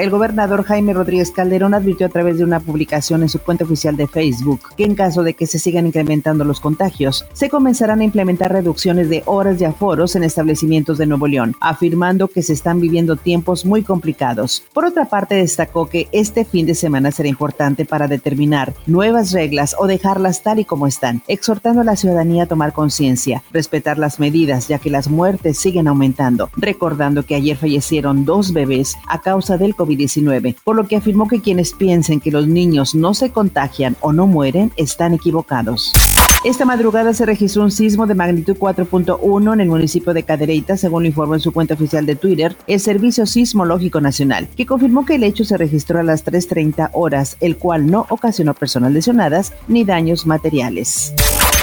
El gobernador Jaime Rodríguez Calderón advirtió a través de una publicación en su cuenta oficial de Facebook que en caso de que se sigan incrementando los contagios, se comenzarán a implementar reducciones de horas de aforos en establecimientos de Nuevo León, afirmando que se están viviendo tiempos muy complicados. Por otra parte, destacó que este fin de semana será importante para determinar nuevas reglas o dejarlas tal y como están, exhortando a la ciudadanía a tomar conciencia, respetar las medidas, ya que las muertes siguen aumentando, recordando que ayer fallecieron dos bebés a causa del COVID por lo que afirmó que quienes piensen que los niños no se contagian o no mueren están equivocados. Esta madrugada se registró un sismo de magnitud 4.1 en el municipio de Cadereyta, según lo informó en su cuenta oficial de Twitter el Servicio Sismológico Nacional, que confirmó que el hecho se registró a las 3.30 horas, el cual no ocasionó personas lesionadas ni daños materiales.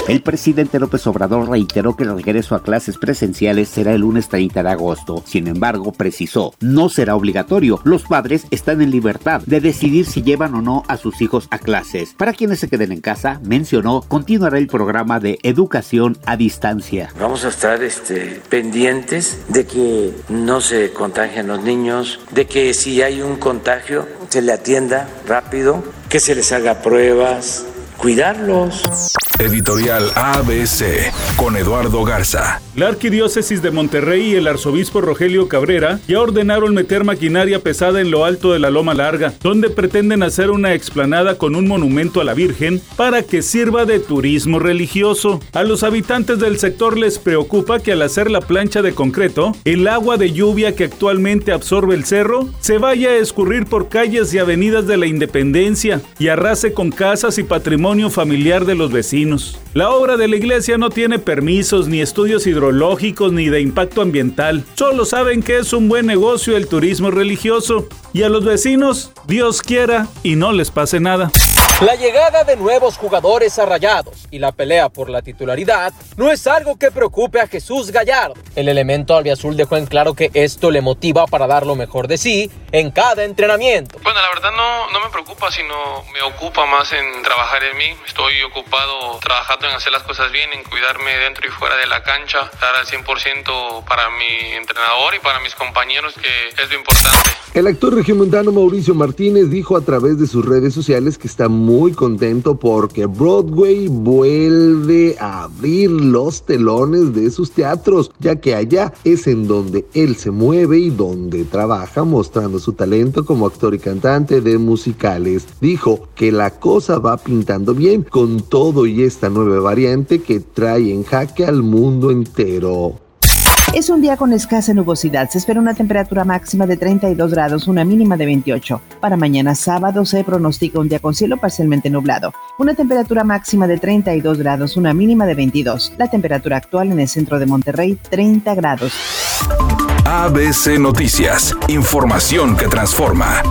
El presidente López Obrador reiteró que el regreso a clases presenciales será el lunes 30 de agosto. Sin embargo, precisó, no será obligatorio. Los padres están en libertad de decidir si llevan o no a sus hijos a clases. Para quienes se queden en casa, mencionó, continuará el programa de educación a distancia. Vamos a estar este, pendientes de que no se contagien los niños, de que si hay un contagio se le atienda rápido, que se les haga pruebas, cuidarlos. Editorial ABC con Eduardo Garza. La Arquidiócesis de Monterrey y el arzobispo Rogelio Cabrera ya ordenaron meter maquinaria pesada en lo alto de la Loma Larga, donde pretenden hacer una explanada con un monumento a la Virgen para que sirva de turismo religioso. A los habitantes del sector les preocupa que al hacer la plancha de concreto, el agua de lluvia que actualmente absorbe el cerro se vaya a escurrir por calles y avenidas de la Independencia y arrase con casas y patrimonio familiar de los vecinos. La obra de la iglesia no tiene permisos, ni estudios hidrológicos, ni de impacto ambiental. Solo saben que es un buen negocio el turismo religioso. Y a los vecinos, Dios quiera y no les pase nada. La llegada de nuevos jugadores a Rayados y la pelea por la titularidad no es algo que preocupe a Jesús Gallardo. El elemento albiazul dejó en claro que esto le motiva para dar lo mejor de sí en cada entrenamiento. Bueno, la verdad no, no me preocupa, sino me ocupa más en trabajar en mí. Estoy ocupado trabajando en hacer las cosas bien, en cuidarme dentro y fuera de la cancha, estar al 100% para mi entrenador y para mis compañeros, que es lo importante. El actor regiomontano Mauricio Martínez dijo a través de sus redes sociales que está muy contento porque Broadway vuelve a abrir los telones de sus teatros, ya que allá es en donde él se mueve y donde trabaja mostrando su talento como actor y cantante de musicales. Dijo que la cosa va pintando bien con todo y esta nueva variante que trae en jaque al mundo entero. Es un día con escasa nubosidad. Se espera una temperatura máxima de 32 grados, una mínima de 28. Para mañana sábado se pronostica un día con cielo parcialmente nublado. Una temperatura máxima de 32 grados, una mínima de 22. La temperatura actual en el centro de Monterrey, 30 grados. ABC Noticias. Información que transforma.